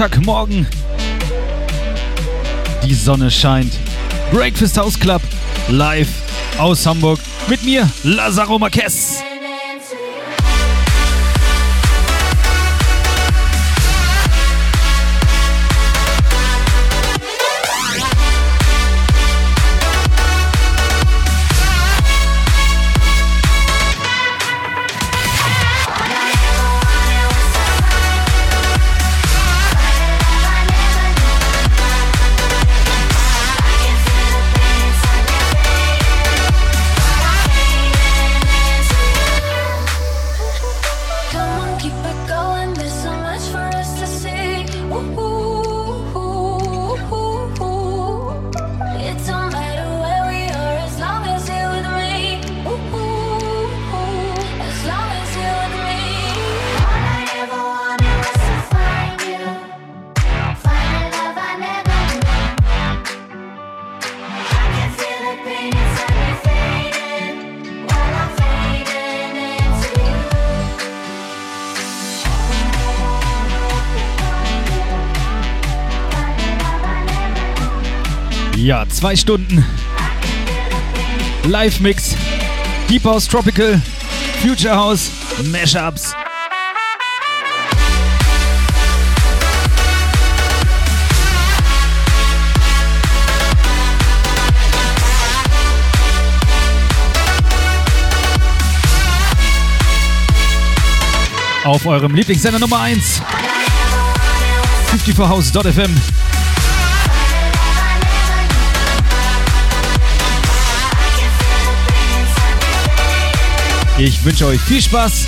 Sonntagmorgen. Die Sonne scheint. Breakfast House Club live aus Hamburg mit mir, Lazaro Marquez. Zwei Stunden Live-Mix, Deep House Tropical, Future House, Mashups. Auf eurem Lieblingssender Nummer 1. 54house.fm. Ich wünsche euch viel Spaß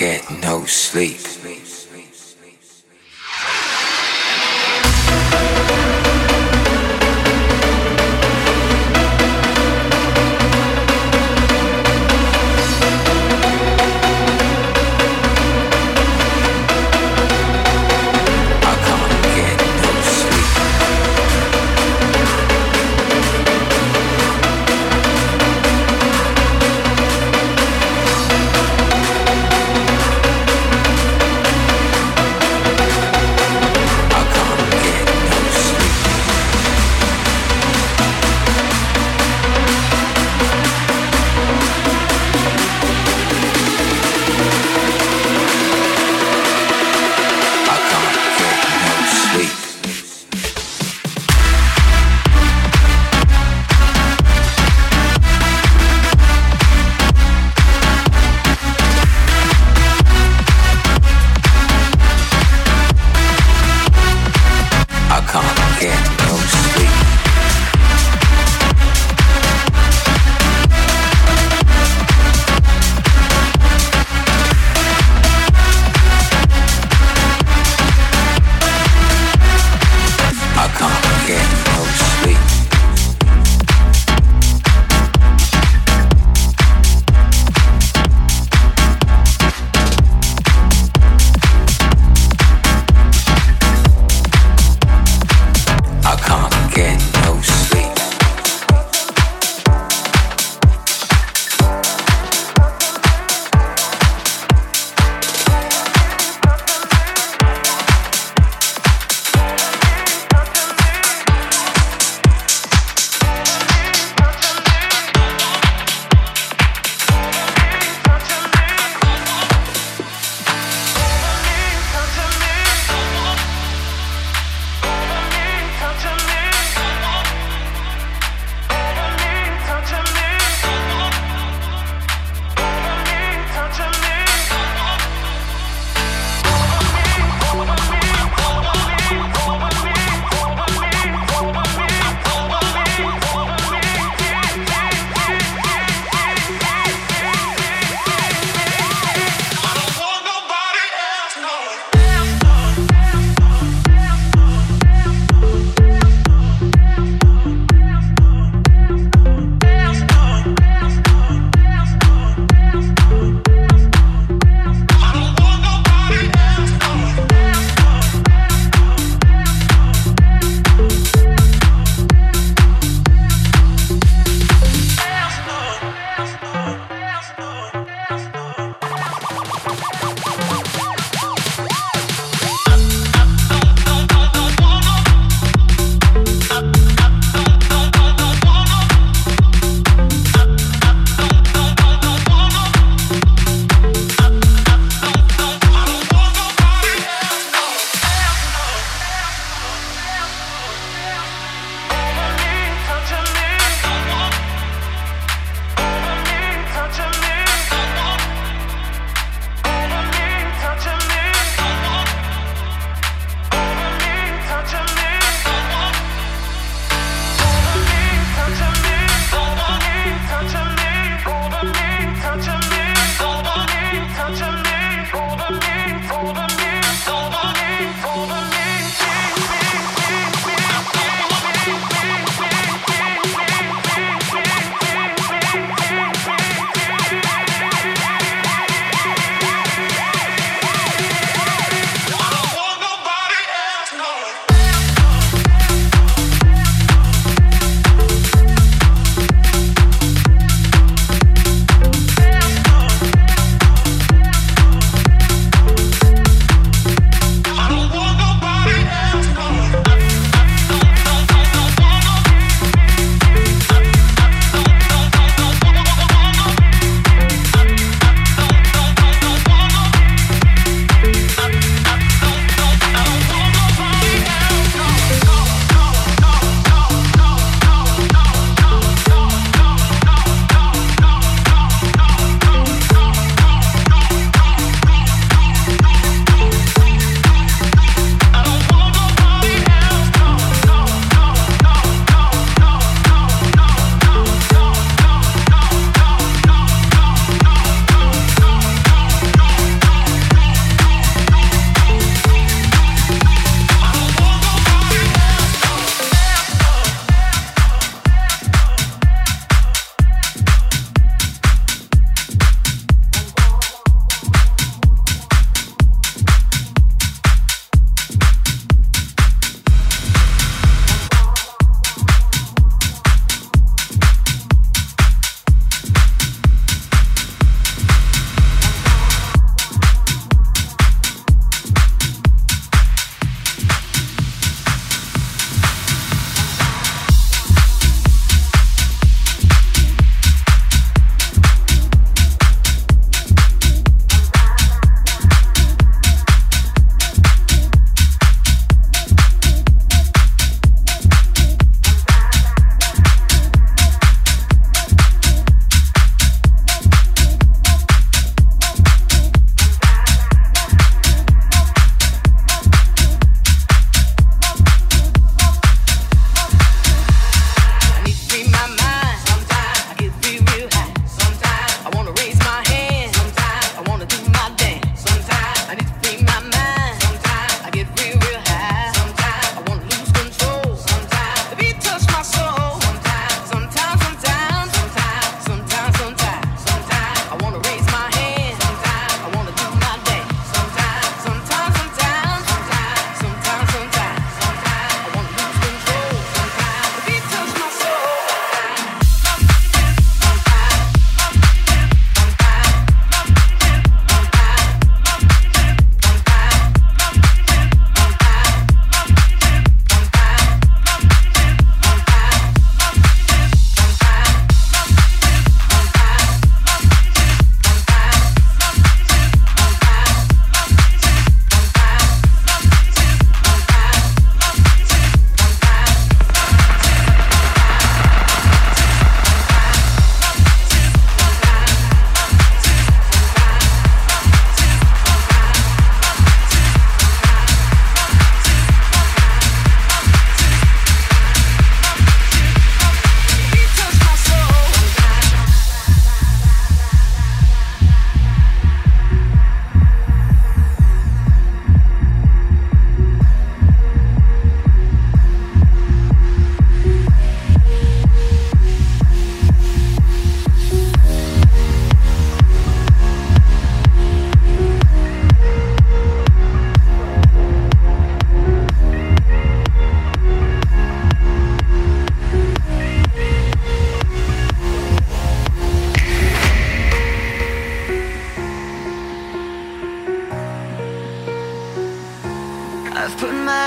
get no sleep.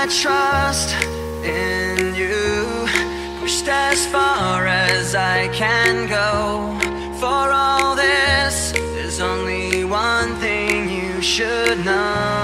My trust in you. Pushed as far as I can go. For all this, there's only one thing you should know.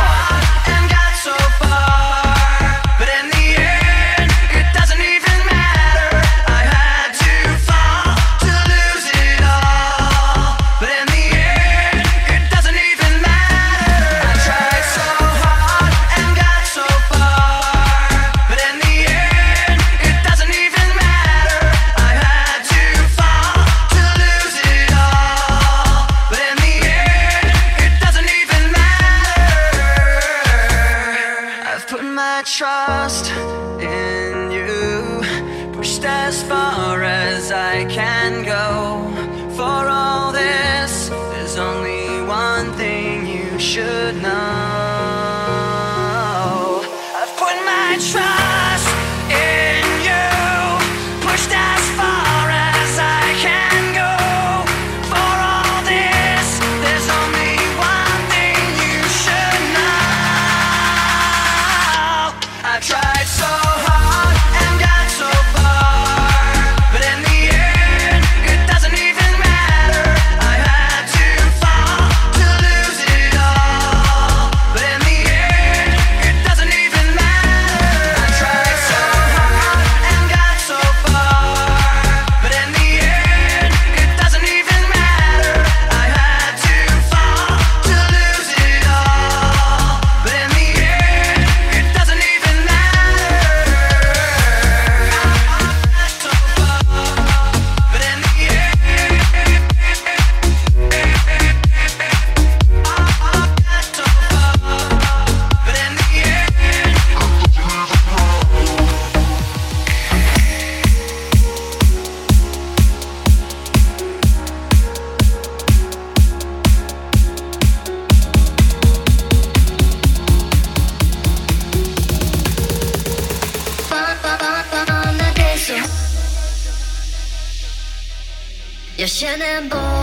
Yes, Shannon Boy.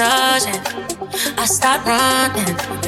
Sabotaging, I start running.